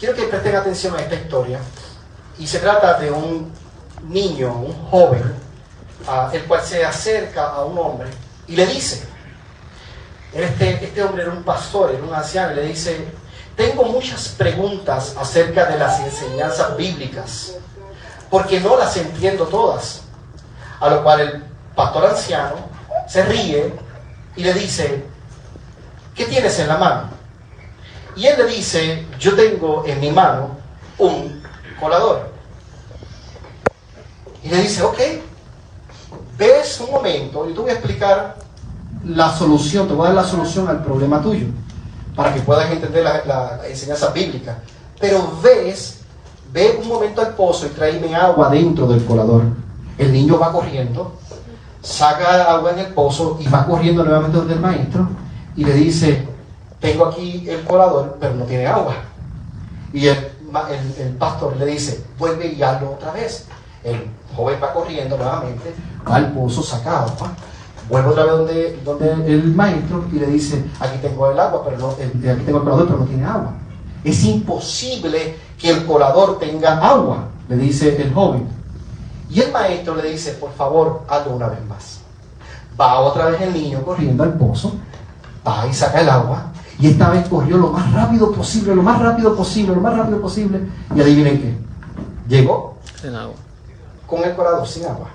quiero que presten atención a esta historia. Y se trata de un niño, un joven, el cual se acerca a un hombre y le dice, este, este hombre era un pastor, era un anciano, y le dice, tengo muchas preguntas acerca de las enseñanzas bíblicas, porque no las entiendo todas. A lo cual el pastor anciano se ríe y le dice, ¿qué tienes en la mano? Y él le dice, yo tengo en mi mano un colador. Y le dice, ok, ves un momento, y te voy a explicar la solución, te voy a dar la solución al problema tuyo, para que puedas entender la, enseñanza bíblica. Pero ves, ve un momento al pozo y tráeme agua dentro del colador. El niño va corriendo, saca agua en el pozo y va corriendo nuevamente donde el maestro y le dice, tengo aquí el colador, pero no tiene agua. Y el, el, pastor le dice, vuelve y hazlo otra vez. El joven va corriendo nuevamente, va al pozo, saca agua, vuelve otra vez donde, donde el maestro y le dice, aquí tengo el agua, pero no, aquí tengo el colador, pero no tiene agua. Es imposible que el colador tenga agua, le dice el joven. Y el maestro le dice, por favor, hazlo una vez más. Va otra vez el niño corriendo al pozo, va y saca el agua, y esta vez corrió lo más rápido posible, lo más rápido posible, lo más rápido posible, y adivinen qué, llegó sin agua. con el colador sin agua.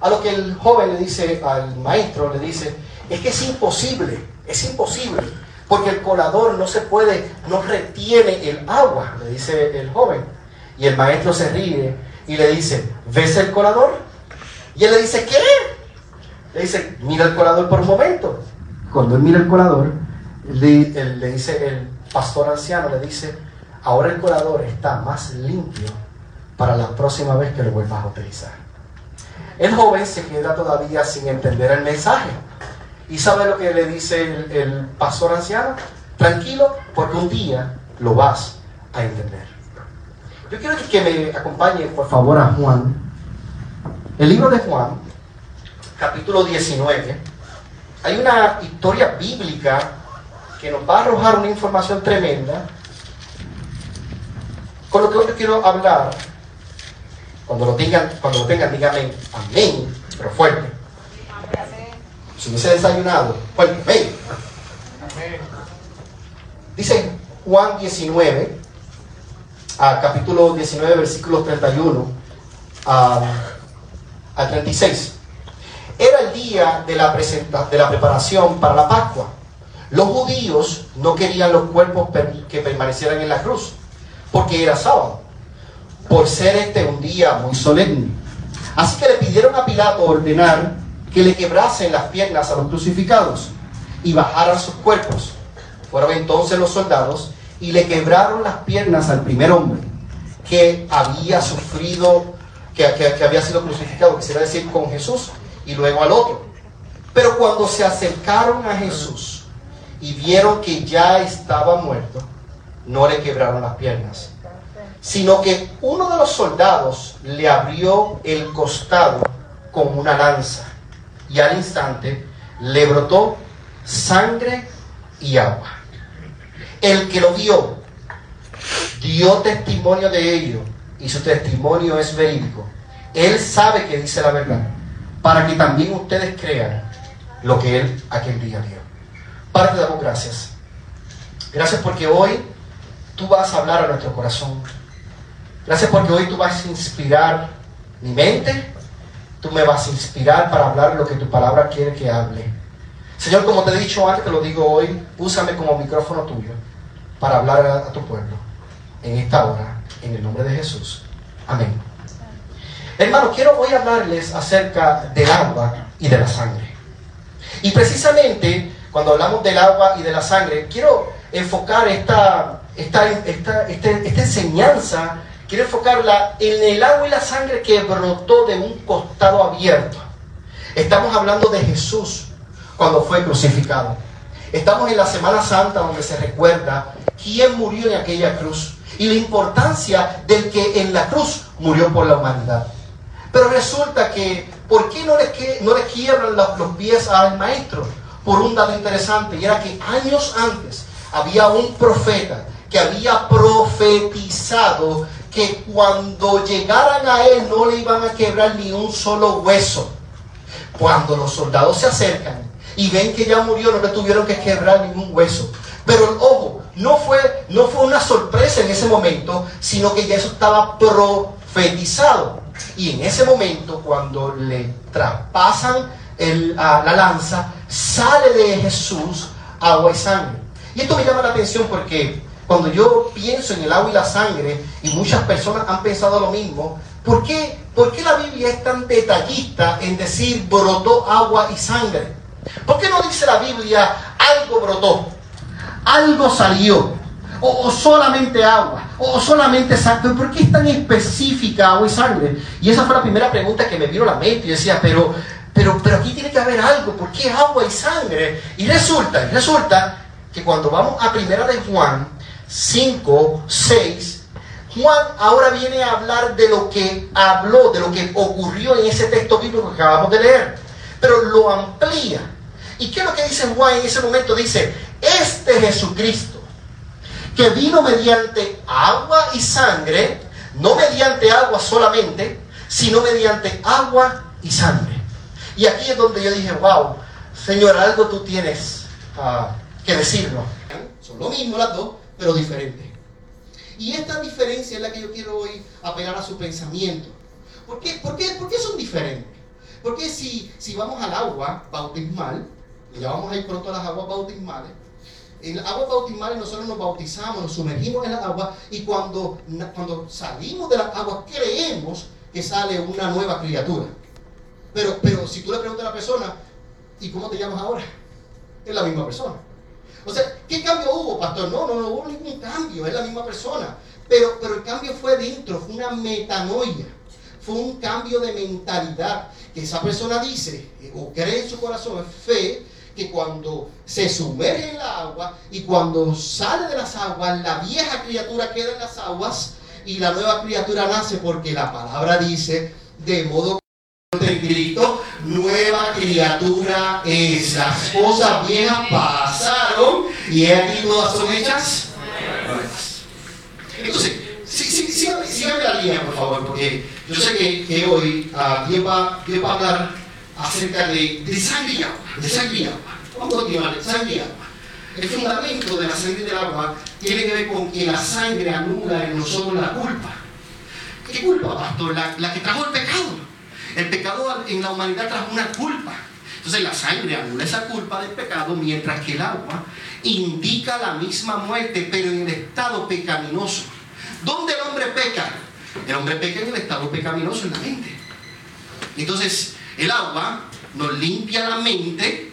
A lo que el joven le dice al maestro, le dice, es que es imposible, es imposible, porque el colador no se puede, no retiene el agua, le dice el joven. Y el maestro se ríe y le dice, ¿ves el colador? Y él le dice, ¿qué? Le dice, mira el colador por un momento. Cuando él mira el colador, le, le dice el pastor anciano, le dice, ahora el colador está más limpio para la próxima vez que lo vuelvas a utilizar. El joven se queda todavía sin entender el mensaje. ¿Y sabe lo que le dice el, pastor anciano? Tranquilo, porque un día lo vas a entender. Yo quiero que me acompañe, por favor, a Juan. El libro de Juan, capítulo 19. Hay una historia bíblica que nos va a arrojar una información tremenda. Con lo que hoy quiero hablar cuando lo tengan, cuando lo tengan, díganme amén, pero fuerte. Si hubiese desayunado, fuerte, amén. Dice Juan 19, capítulo 19, versículos 31 a, 36. Era el día de la, de la preparación para la Pascua. Los judíos no querían los cuerpos que permanecieran en la cruz, porque era sábado por ser este un día muy solemne. Así que le pidieron a Pilato ordenar que le quebrasen las piernas a los crucificados y bajaran sus cuerpos. Fueron entonces los soldados y le quebraron las piernas al primer hombre que había sufrido, que, había sido crucificado, quisiera decir con Jesús, y luego al otro. Pero cuando se acercaron a Jesús y vieron que ya estaba muerto, no le quebraron las piernas sino que uno de los soldados le abrió el costado con una lanza y al instante le brotó sangre y agua. El que lo vio dio testimonio de ello y su testimonio es verídico. Él sabe que dice la verdad para que también ustedes crean lo que él aquel día vio. Padre, te damos gracias. Gracias porque hoy tú vas a hablar a nuestro corazón Gracias porque hoy tú vas a inspirar mi mente, tú me vas a inspirar para hablar lo que tu palabra quiere que hable. Señor, como te he dicho antes, te lo digo hoy, úsame como micrófono tuyo para hablar a, tu pueblo en esta hora, en el nombre de Jesús. Amén. Hermano, quiero hoy hablarles acerca del agua y de la sangre. Y precisamente cuando hablamos del agua y de la sangre, quiero enfocar esta, esta, esta, esta enseñanza quiero enfocarla en el agua y la sangre que brotó de un costado abierto. Estamos hablando de Jesús cuando fue crucificado. Estamos en la Semana Santa donde se recuerda quién murió en aquella cruz y la importancia del que en la cruz murió por la humanidad. Pero resulta que, ¿por qué no le, no quiebran los pies al maestro? Por un dato interesante, y era que años antes había un profeta que había profetizado que cuando llegaran a él no le iban a quebrar ni un solo hueso. Cuando los soldados se acercan y ven que ya murió, no le tuvieron que quebrar ningún hueso. Pero ojo, no fue, no fue una sorpresa en ese momento, sino que ya eso estaba profetizado. Y en ese momento, cuando le traspasan la lanza, sale de Jesús agua y sangre. Y esto me llama la atención porque cuando yo pienso en el agua y la sangre, y muchas personas han pensado lo mismo, ¿por qué, ¿por qué la Biblia es tan detallista en decir brotó agua y sangre? ¿Por qué no dice la Biblia algo brotó? Algo salió o, solamente agua, o solamente sangre. ¿Por qué es tan específica agua y sangre? Y esa fue la primera pregunta que me vino a la mente. Y decía, pero, pero, aquí tiene que haber algo, ¿por qué agua y sangre? Y resulta, resulta que cuando vamos a primera de Juan 5, 6, Juan ahora viene a hablar de lo que habló, de lo que ocurrió en ese texto bíblico que acabamos de leer, pero lo amplía. ¿Y qué es lo que dice Juan en ese momento? Dice, este Jesucristo, que vino mediante agua y sangre, no mediante agua solamente, sino mediante agua y sangre. Y aquí es donde yo dije, wow, Señor, algo tú tienes ah, que decirnos. Son lo mismo las dos, pero diferentes. Y esta diferencia es la que yo quiero hoy apelar a su pensamiento. ¿Por qué, por qué, son diferentes? Porque si, si vamos al agua bautismal, y ya vamos a ir pronto a las aguas bautismales, en aguas bautismales nosotros nos bautizamos, nos sumergimos en la agua y cuando, cuando salimos de las aguas creemos que sale una nueva criatura. Pero, pero si tú le preguntas a la persona, ¿y cómo te llamas ahora? Es la misma persona. O sea, ¿qué cambio hubo, pastor? No, no, no hubo ningún cambio, es la misma persona. Pero, pero el cambio fue dentro, fue una metanoia, fue un cambio de mentalidad. Que esa persona dice, o cree en su corazón, es fe, que cuando se sumerge en la agua y cuando sale de las aguas, la vieja criatura queda en las aguas y la nueva criatura nace porque la palabra dice, de modo que Cristo, nueva criatura es. Las cosas viejas pasaron y aquí todas son hechas nuevas. Entonces, sí, sí, síganme la línea, por favor, porque yo sé que, hoy uh, Dios, va, a hablar acerca de, de sangre y agua, de sangre y agua. Vamos a continuar, sangre y agua. El fundamento de la sangre del agua tiene que ver con que la sangre anula en nosotros la culpa. ¿Qué culpa, pastor? La, la que trajo el pecado. El pecado en la humanidad trajo una culpa. Entonces la sangre anula esa culpa del pecado, mientras que el agua indica la misma muerte, pero en el estado pecaminoso. ¿Dónde el hombre peca? El hombre peca en el estado pecaminoso en la mente. Entonces, el agua nos limpia la mente,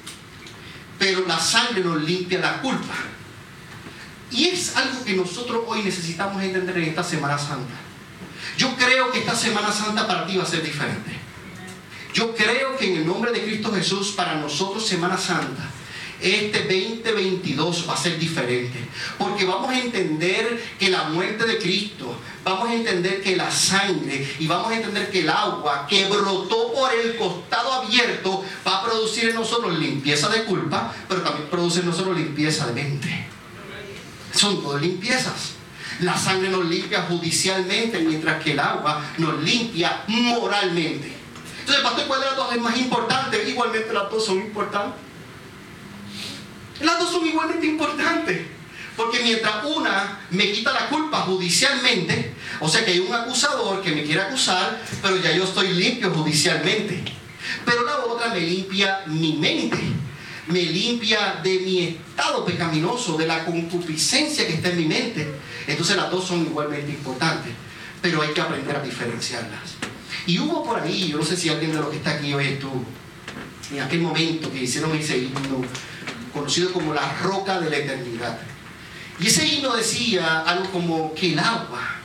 pero la sangre nos limpia la culpa. Y es algo que nosotros hoy necesitamos entender en esta Semana Santa. Yo creo que esta Semana Santa para ti va a ser diferente. Yo creo que en el nombre de Cristo Jesús, para nosotros Semana Santa, este 2022 va a ser diferente. Porque vamos a entender que la muerte de Cristo, vamos a entender que la sangre y vamos a entender que el agua que brotó por el costado abierto va a producir en nosotros limpieza de culpa, pero también produce en nosotros limpieza de mente. Son todas limpiezas. La sangre nos limpia judicialmente, mientras que el agua nos limpia moralmente. Entonces, pastor, ¿cuál de las dos es más importante? Igualmente las dos son importantes. Las dos son igualmente importantes. Porque mientras una me quita la culpa judicialmente, o sea que hay un acusador que me quiere acusar, pero ya yo estoy limpio judicialmente. Pero la otra me limpia mi mente, me limpia de mi estado pecaminoso, de la concupiscencia que está en mi mente. Entonces las dos son igualmente importantes, pero hay que aprender a diferenciarlas. Y hubo por ahí, yo no sé si alguien de los que está aquí hoy estuvo, en aquel momento que hicieron ese himno, conocido como la roca de la eternidad. Y ese himno decía algo como que el agua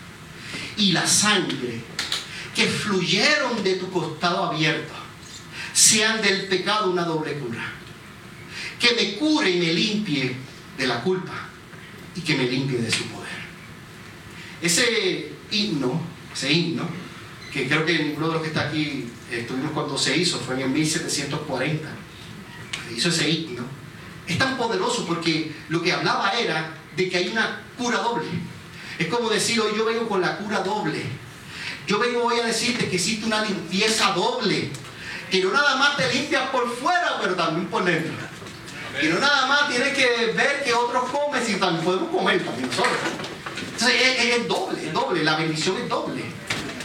y la sangre que fluyeron de tu costado abierto sean del pecado una doble cura. Que me cure y me limpie de la culpa y que me limpie de su poder. Ese himno, ese himno, que creo que ninguno de los que está aquí estuvimos cuando se hizo, fue en 1740, hizo ese himno es tan poderoso porque lo que hablaba era de que hay una cura doble. Es como decir, hoy yo vengo con la cura doble. Yo vengo hoy a decirte que existe una limpieza doble. Que no nada más te limpias por fuera, pero también por dentro. Y no nada más tienes que ver que otros comen, sino también podemos comer también nosotros. Entonces es, doble, es doble, la bendición es doble.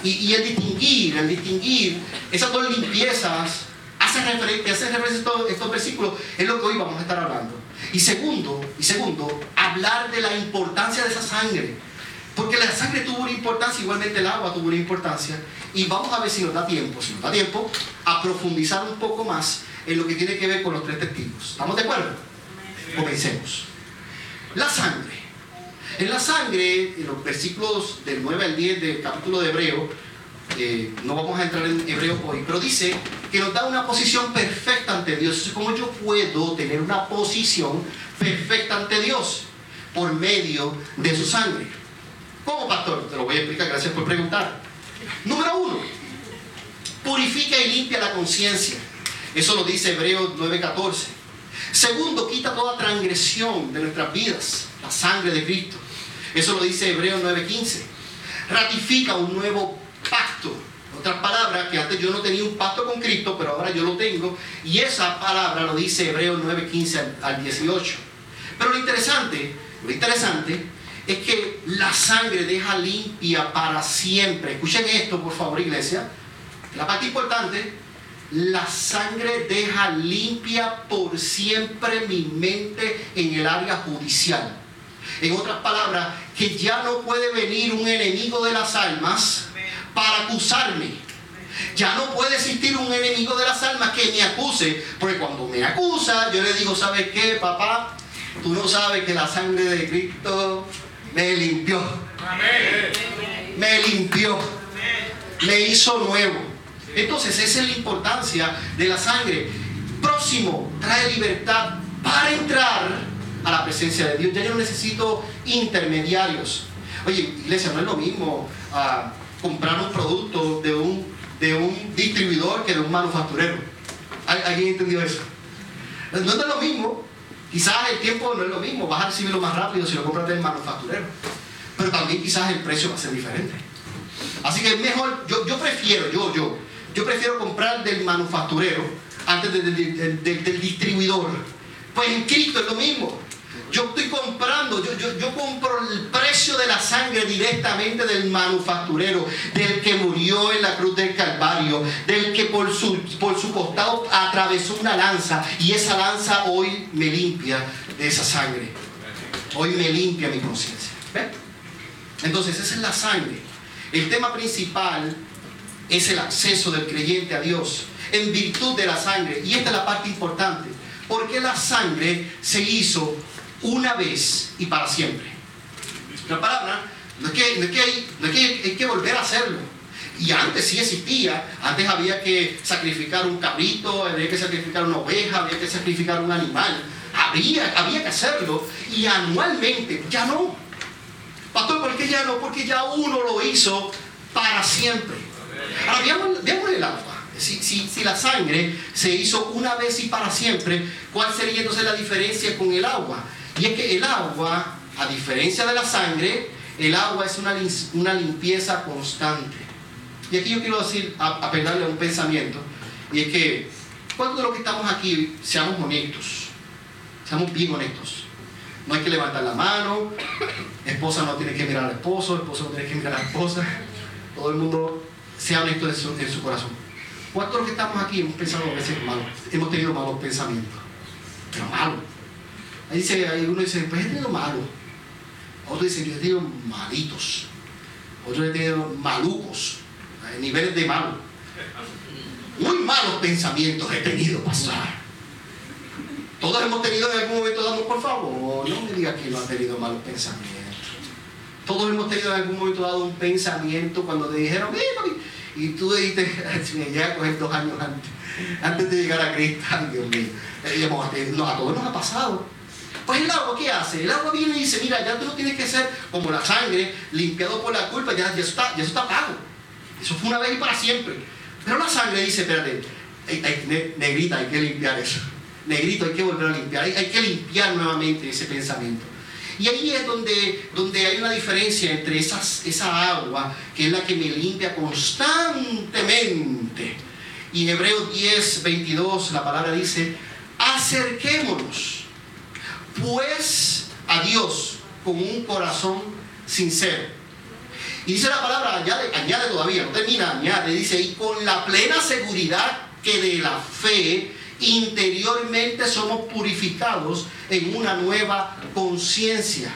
Y, el distinguir, el distinguir esas dos limpiezas, hace referencia, hace referencia a estos, versículos, es lo que hoy vamos a estar hablando. Y segundo, y segundo, hablar de la importancia de esa sangre. Porque la sangre tuvo una importancia, igualmente el agua tuvo una importancia. Y vamos a ver si nos da tiempo, si nos da tiempo, a profundizar un poco más en lo que tiene que ver con los tres testigos. ¿Estamos de acuerdo? Comencemos. La sangre. En la sangre, en los versículos del 9 al 10 del capítulo de Hebreo, eh, no vamos a entrar en Hebreo hoy, pero dice que nos da una posición perfecta ante Dios. ¿Cómo yo puedo tener una posición perfecta ante Dios? Por medio de su sangre. ¿Cómo, pastor? Te lo voy a explicar, gracias por preguntar. Número uno, purifica y limpia la conciencia. Eso lo dice Hebreos 9:14. Segundo, quita toda transgresión de nuestras vidas, la sangre de Cristo. Eso lo dice Hebreos 9:15. Ratifica un nuevo pacto. Otras palabras, que antes yo no tenía un pacto con Cristo, pero ahora yo lo tengo. Y esa palabra lo dice Hebreos 9:15 al 18. Pero lo interesante, lo interesante es que la sangre deja limpia para siempre. Escuchen esto, por favor, iglesia. La parte importante la sangre deja limpia por siempre mi mente en el área judicial. En otras palabras, que ya no puede venir un enemigo de las almas para acusarme. Ya no puede existir un enemigo de las almas que me acuse, porque cuando me acusa, yo le digo, ¿sabes qué, papá? Tú no sabes que la sangre de Cristo me limpió. Me limpió. Me hizo nuevo. Entonces, esa es la importancia de la sangre. Próximo, trae libertad para entrar a la presencia de Dios. Ya yo no necesito intermediarios. Oye, iglesia, no es lo mismo ah, comprar un producto de un, de un distribuidor que de un manufacturero. ¿Alguien entendió eso? No es lo mismo. Quizás el tiempo no es lo mismo. Vas a recibirlo más rápido si lo compras del manufacturero. Pero también quizás el precio va a ser diferente. Así que es mejor, yo, yo prefiero, yo, yo, yo prefiero comprar del manufacturero antes del, distribuidor. Pues en Cristo es lo mismo. Yo estoy comprando, yo, yo, compro el precio de la sangre directamente del manufacturero, del que murió en la cruz del Calvario, del que por su, por su costado atravesó una lanza y esa lanza hoy me limpia de esa sangre. Hoy me limpia mi conciencia. Entonces, esa es la sangre. El tema principal es el acceso del creyente a Dios en virtud de la sangre. Y esta es la parte importante. Porque la sangre se hizo una vez y para siempre. La palabra no es que, hay, que volver a hacerlo. Y antes sí existía, antes había que sacrificar un cabrito, había que sacrificar una oveja, había que sacrificar un animal. Había, había que hacerlo y anualmente, ya no. Pastor, ¿por qué ya no? Porque ya uno lo hizo para siempre. Ahora veamos, el agua. Si, la sangre se hizo una vez y para siempre, ¿cuál sería entonces la diferencia con el agua? Y es que el agua, a diferencia de la sangre, el agua es una, una limpieza constante. Y aquí yo quiero decir, apelarle a un pensamiento, y es que, ¿cuántos de los que estamos aquí seamos honestos? Seamos bien honestos. No hay que levantar la mano, esposa no tiene que mirar al esposo, esposo no tiene que mirar a la esposa. Todo el mundo sea honesto en su, corazón. ¿Cuántos de los que estamos aquí hemos pensado a veces mal? Hemos tenido malos pensamientos. Pero malos. Ahí dice, ahí uno dice, pues he tenido malos. Otro dice, yo he tenido malitos. Otro he tenido malucos. Niveles de malo. Muy malos pensamientos he tenido, pastor. Todos hemos tenido en algún momento dado, por favor, no me digas que no ha tenido malos pensamientos. Todos hemos tenido en algún momento dado un pensamiento cuando te dijeron, y tú dijiste, si me llega a coger dos años antes, antes de llegar a Cristo, Dios mío, eh, a todos nos ha pasado. Pues el agua, ¿qué hace? El agua viene y dice, mira, ya tú no tienes que ser como la sangre, limpiado por la culpa, ya, eso, está, ya eso está pago. Eso fue una vez y para siempre. Pero la sangre dice, espérate, negrita, hay que limpiar eso. Negrito, hay que volver a limpiar, hay que limpiar nuevamente ese pensamiento. Y ahí es donde, donde hay una diferencia entre esas, esa agua, que es la que me limpia constantemente. Y en Hebreos 10, 22 la palabra dice, acerquémonos pues a Dios con un corazón sincero. Y dice la palabra, añade, todavía, no termina, añade, dice, y con la plena seguridad que de la fe interiormente somos purificados en una nueva conciencia.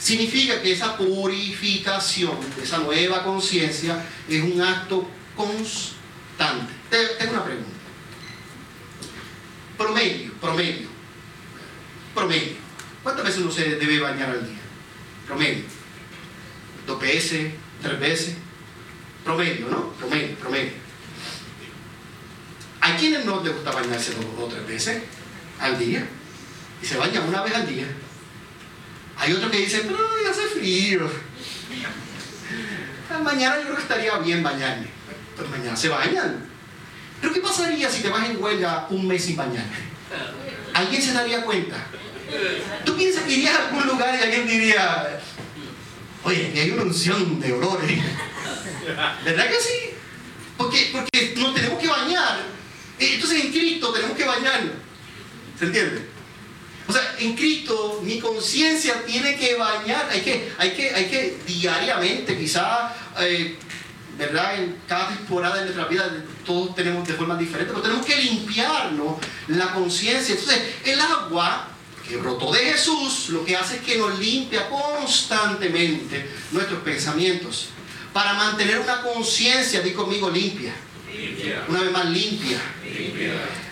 Significa que esa purificación, esa nueva conciencia, es un acto constante. Tengo una pregunta. Promedio, promedio, promedio. ¿Cuántas veces uno se debe bañar al día? Promedio. Dos veces, tres veces. Promedio, ¿no? Promedio, promedio. Hay quienes no les gusta bañarse dos o tres veces al día y se bañan una vez al día. Hay otros que dicen, pero hace frío. Mañana yo creo que estaría bien bañarme. Pero mañana se bañan. Pero ¿qué pasaría si te vas en huelga un mes sin bañarte? ¿Alguien se daría cuenta? ¿Tú piensas que irías a algún lugar y alguien diría, oye, hay una unción de olores? ¿Verdad que sí? Porque, porque nos tenemos que bañar entonces en Cristo tenemos que bañarnos. ¿Se entiende? O sea, en Cristo mi conciencia tiene que bañar, hay que, hay que, hay que diariamente, quizá, eh, ¿verdad? En cada temporada de nuestra vida todos tenemos de forma diferente, pero tenemos que limpiarnos la conciencia. Entonces, el agua que brotó de Jesús lo que hace es que nos limpia constantemente nuestros pensamientos para mantener una conciencia, di conmigo, limpia. Una vez más limpia.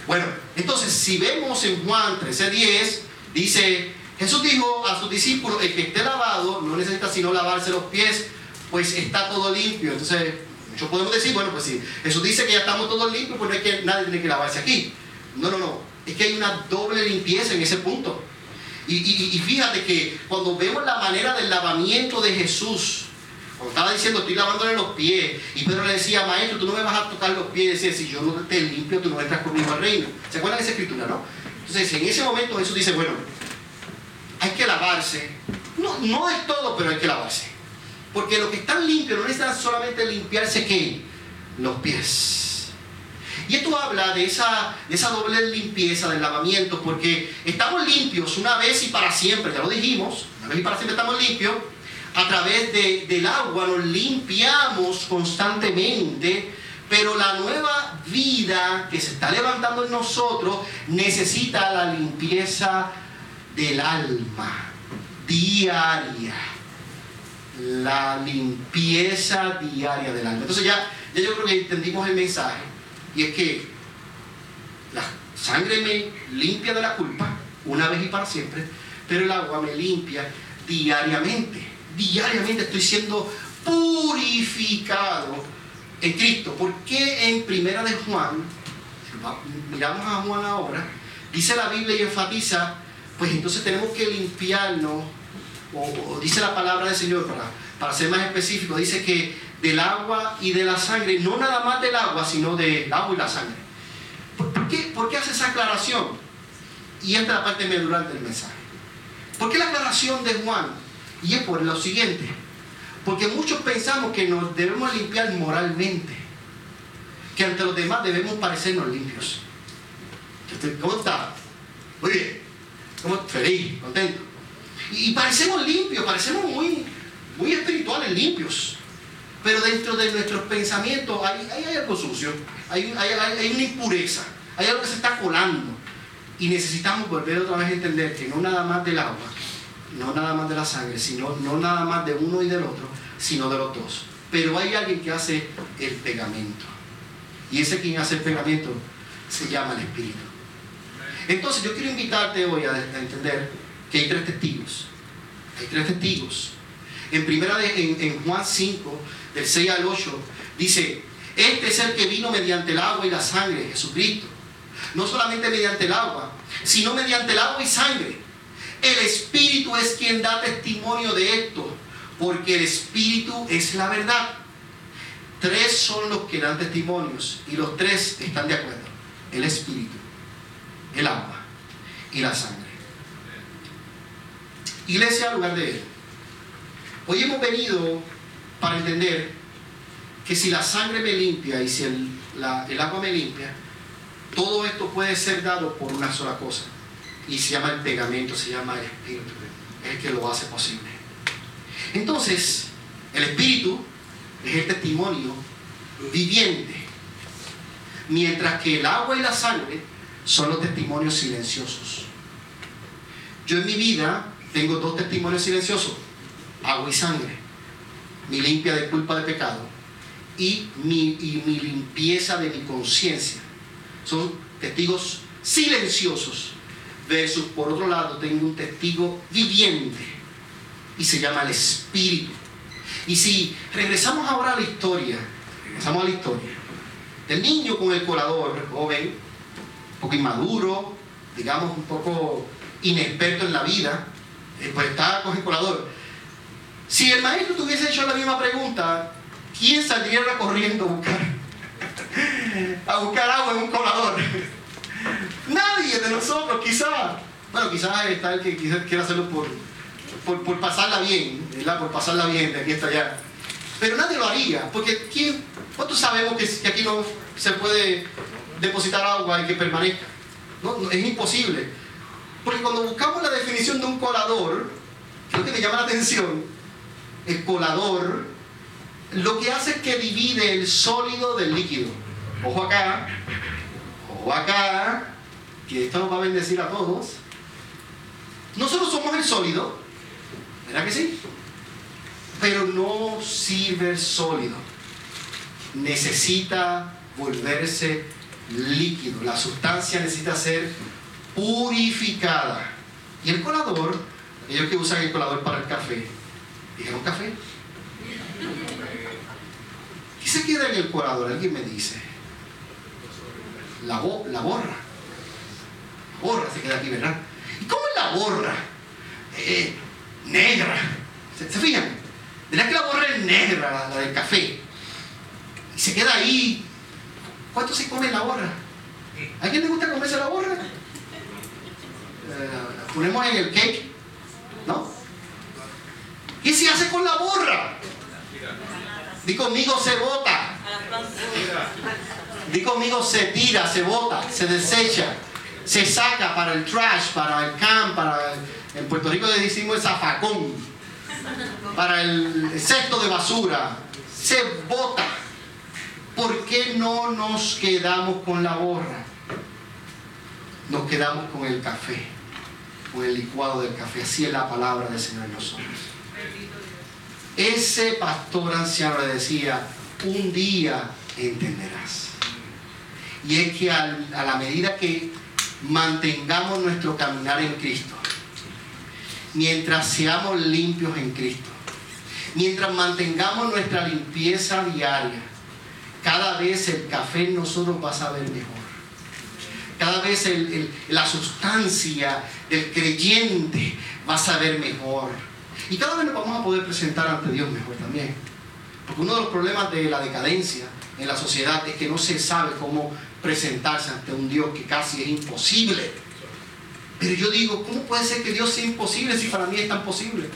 Bueno, entonces si vemos en Juan 13:10, dice, Jesús dijo a sus discípulos, el que esté lavado no necesita sino lavarse los pies, pues está todo limpio. Entonces, muchos podemos decir, bueno, pues si Jesús dice que ya estamos todos limpios, pues no es que nadie tiene que lavarse aquí. No, no, no. Es que hay una doble limpieza en ese punto. Y, y fíjate que cuando vemos la manera del lavamiento de Jesús, cuando estaba diciendo, estoy lavándole los pies, y Pedro le decía, maestro, tú no me vas a tocar los pies, decía, si yo no te limpio, tú no entras conmigo al reino. ¿Se acuerdan de esa escritura, no? Entonces, en ese momento Jesús dice, bueno, hay que lavarse. No, no es todo, pero hay que lavarse. Porque los que están limpios no necesitan solamente limpiarse, ¿qué? Los pies. Y esto habla de esa, de esa doble limpieza del lavamiento, porque estamos limpios una vez y para siempre, ya lo dijimos, una vez y para siempre estamos limpios, a través del agua nos limpiamos constantemente, pero la nueva vida que se está levantando en nosotros necesita la limpieza del alma diaria. La limpieza diaria del alma. Entonces ya, ya yo creo que entendimos el mensaje y es que la sangre me limpia de la culpa una vez y para siempre, pero el agua me limpia diariamente diariamente estoy siendo purificado en Cristo. ¿Por qué en Primera de Juan, miramos a Juan ahora, dice la Biblia y enfatiza, pues entonces tenemos que limpiarnos, o, dice la palabra del Señor, para, para ser más específico, dice que del agua y de la sangre, no nada más del agua, sino del agua y la sangre. ¿Por, qué, ¿Por qué hace esa aclaración? Y esta es la parte medulante del mensaje. ¿Por qué la aclaración de Juan? Y es por lo siguiente, porque muchos pensamos que nos debemos limpiar moralmente, que ante los demás debemos parecernos limpios. ¿Cómo está? Muy bien. ¿Cómo? Feliz, contento. Y, parecemos limpios, parecemos muy, muy espirituales, limpios. Pero dentro de nuestros pensamientos hay, algo sucio, hay, una impureza, hay algo que se está colando. Y necesitamos volver otra vez a entender que no nada más del agua, no nada más de la sangre, sino no nada más de uno y del otro, sino de los dos. Pero hay alguien que hace el pegamento. Y ese quien hace el pegamento se llama el Espíritu. Entonces yo quiero invitarte hoy a, entender que hay tres testigos. Hay tres testigos. En primera de, en Juan 5, del 6 al 8, dice, este es el que vino mediante el agua y la sangre, Jesucristo. No solamente mediante el agua, sino mediante el agua y sangre el Espíritu es quien da testimonio de esto, porque el Espíritu es la verdad. Tres son los que dan testimonios y los tres están de acuerdo. El Espíritu, el agua y la sangre. Iglesia, lugar de Él. Hoy hemos venido para entender que si la sangre me limpia y si el, agua me limpia, todo esto puede ser dado por una sola cosa. Y se llama el pegamento, se llama el Espíritu. Es el que lo hace posible. Entonces, el Espíritu es el testimonio viviente. Mientras que el agua y la sangre son los testimonios silenciosos. Yo en mi vida tengo dos testimonios silenciosos, agua y sangre. Mi limpia de culpa de pecado y mi, y mi limpieza de mi conciencia. Son testigos silenciosos. Versus, por otro lado, tengo un testigo viviente y se llama el Espíritu. Y si regresamos ahora a la historia, regresamos a la historia, el niño con el colador, joven, un poco inmaduro, digamos un poco inexperto en la vida, eh, pues está con el colador. Si el maestro tuviese hecho la misma pregunta, ¿quién saldría corriendo a buscar, a buscar agua en un colador? Nadie de nosotros, quizás. Bueno, quizás está el que quiera hacerlo por, por, pasarla bien, ¿verdad? Por pasarla bien de aquí hasta allá. Pero nadie lo haría, porque ¿quién, ¿cuántos sabemos que, aquí no se puede depositar agua y que permanezca? Es imposible. Porque cuando buscamos la definición de un colador, creo que me llama la atención, el colador lo que hace es que divide el sólido del líquido. Ojo acá, ojo acá, que esto nos va a bendecir a todos. Nosotros somos el sólido, ¿verdad que sí? Pero no sirve sólido. Necesita volverse líquido. La sustancia necesita ser purificada. Y el colador, ellos que usan el colador para el café, ¿dijeron café? ¿Qué se queda en el colador? Alguien me dice. La, la borra. La borra se queda aquí, ¿verdad? ¿Y cómo es la borra? Eh, negra. ¿Se, ¿Se, fijan? ¿Verdad que la borra es negra, la, del café? Y se queda ahí. ¿Cuánto se come la borra? ¿A quién le gusta comerse la borra? Eh, ponemos en el cake, ¿no? ¿Qué se hace con la borra? Di conmigo se bota. Di conmigo se tira, se bota, se desecha, se saca para el trash, para el camp, para en Puerto Rico le decimos el zafacón, para el cesto de basura, se bota. ¿Por qué no nos quedamos con la borra? Nos quedamos con el café, con el licuado del café. Así es la palabra del Señor en nosotros. Ese pastor anciano le decía, un día entenderás. Y es que a la medida que mantengamos nuestro caminar en Cristo, mientras seamos limpios en Cristo, mientras mantengamos nuestra limpieza diaria, cada vez el café en nosotros va a saber mejor. Cada vez la sustancia del creyente va a saber mejor y cada vez nos vamos a poder presentar ante Dios mejor también. Porque uno de los problemas de la decadencia en la sociedad es que no se sabe cómo presentarse ante un Dios que casi es imposible. Pero yo digo, ¿cómo puede ser que Dios sea imposible si para mí es tan posible?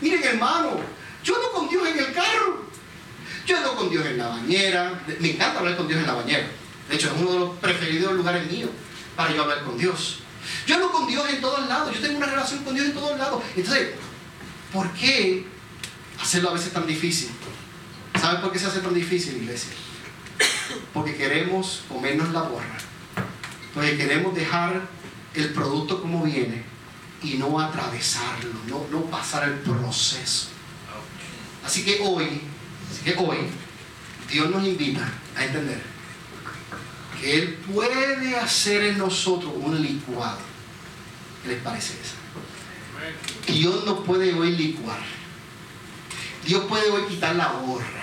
Miren hermano, yo ando con Dios en el carro. Yo ando con Dios en la bañera. Me encanta hablar con Dios en la bañera. De hecho, es uno de los preferidos lugares míos para yo hablar con Dios. Yo ando con Dios en todos lados. Yo tengo una relación con Dios en todos lados. Entonces, ¿Por qué hacerlo a veces tan difícil? ¿Saben por qué se hace tan difícil, iglesia? Porque queremos comernos la borra. Porque queremos dejar el producto como viene y no atravesarlo, no, no pasar el proceso. Así que hoy, así que hoy, Dios nos invita a entender que Él puede hacer en nosotros un licuado. ¿Qué les parece eso? Dios no puede hoy licuar. Dios puede hoy quitar la borra.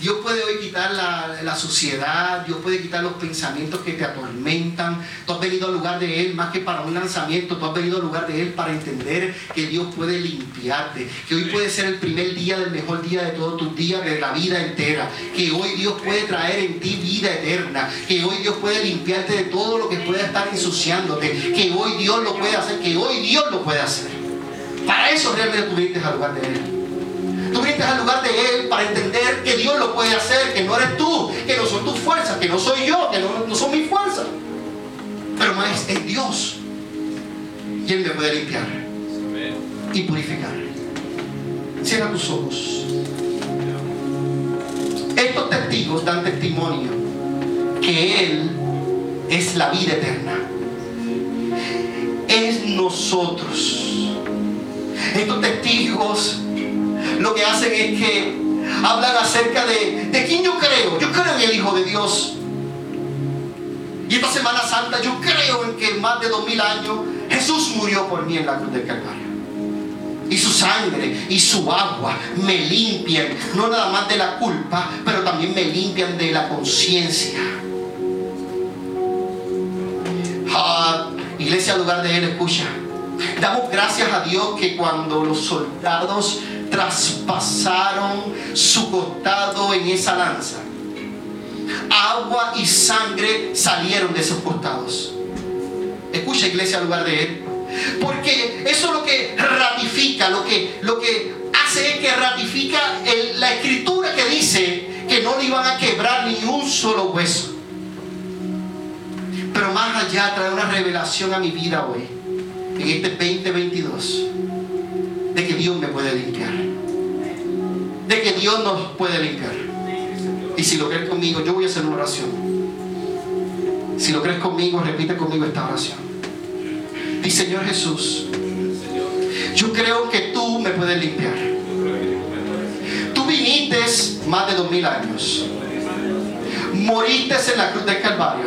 Dios puede hoy quitar la, la, suciedad, Dios puede quitar los pensamientos que te atormentan. Tú has venido al lugar de Él más que para un lanzamiento, tú has venido al lugar de Él para entender que Dios puede limpiarte, que hoy puede ser el primer día del mejor día de todos tus días, de la vida entera, que hoy Dios puede traer en ti vida eterna, que hoy Dios puede limpiarte de todo lo que pueda estar ensuciándote, que hoy Dios lo puede hacer, que hoy Dios lo puede hacer. Para eso realmente tú viniste al lugar de Él. Tú al lugar de Él para entender que Dios lo puede hacer, que no eres tú, que no son tus fuerzas, que no soy yo, que no, no son mis fuerzas. Pero más es Dios. Y Él me puede limpiar y purificar. Cierra tus ojos. Estos testigos dan testimonio que Él es la vida eterna. Es nosotros. Estos testigos lo que hacen es que hablan acerca de, quién yo creo. Yo creo en el Hijo de Dios. Y esta Semana Santa yo creo en que más de dos mil años Jesús murió por mí en la cruz del Calvario. Y su sangre y su agua me limpian, no nada más de la culpa, pero también me limpian de la conciencia. Ah, iglesia, al lugar de Él, escucha. Damos gracias a Dios que cuando los soldados traspasaron su costado en esa lanza, agua y sangre salieron de esos costados. Escucha, iglesia, al lugar de Él. Porque eso es lo que ratifica, lo que, lo que hace es que ratifica la escritura que dice que no le iban a quebrar ni un solo hueso. Pero más allá trae una revelación a mi vida hoy, en este 2022, de que Dios me puede limpiar. De que Dios nos puede limpiar. Y si lo crees conmigo, yo voy a hacer una oración. Si lo crees conmigo, repite conmigo esta oración. Dice Señor Jesús, yo creo que tú me puedes limpiar. Tú viniste más de dos mil años. Moriste en la cruz del Calvario.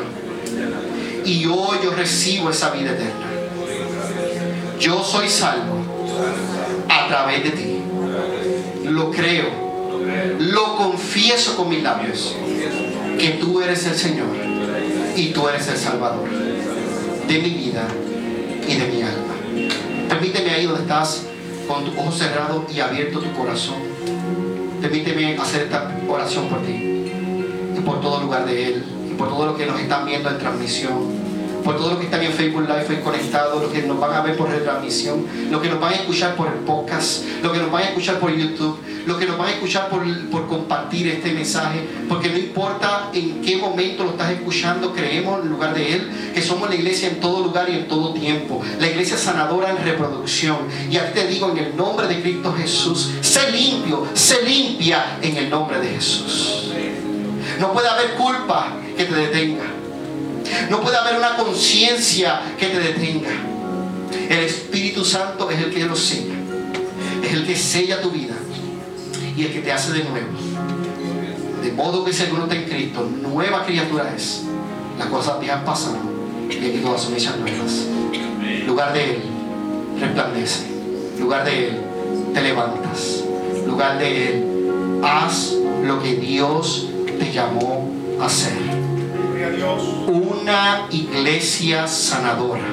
Y hoy yo recibo esa vida eterna. Yo soy salvo a través de ti. Lo creo. Lo confieso con mis labios. Que tú eres el Señor. Y tú eres el Salvador de mi vida y de mi alma. Permíteme ahí donde estás, con tus ojos cerrados y abierto tu corazón. Permíteme hacer esta oración por ti y por todo lugar de Él y por todos los que nos están viendo en transmisión por todos los que están en Facebook Live conectados, los que nos van a ver por retransmisión, los que nos van a escuchar por el podcast, los que nos van a escuchar por YouTube, los que nos van a escuchar por, por compartir este mensaje, porque no importa en qué momento lo estás escuchando, creemos en lugar de Él que somos la iglesia en todo lugar y en todo tiempo, la iglesia sanadora en reproducción. Y aquí te digo en el nombre de Cristo Jesús, sé limpio, sé limpia en el nombre de Jesús. No puede haber culpa que te detenga. No puede haber una conciencia que te detenga. El Espíritu Santo es el que lo sella. Es el que sella tu vida. Y el que te hace de nuevo. De modo que si alguno en Cristo, nueva criatura es. Las cosas viejas pasan y aquí todas son hechas nuevas. Lugar de Él, resplandece. Lugar de Él, te levantas. Lugar de Él, haz lo que Dios te llamó a hacer una iglesia sanadora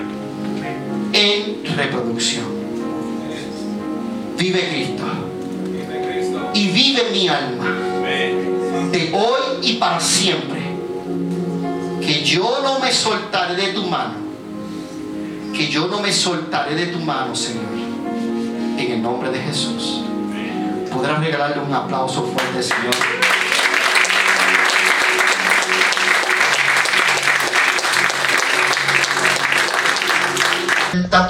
en reproducción. Vive Cristo. Y vive mi alma. De hoy y para siempre. Que yo no me soltaré de tu mano. Que yo no me soltaré de tu mano, Señor. En el nombre de Jesús. Podrás regalarle un aplauso fuerte, Señor. Tanto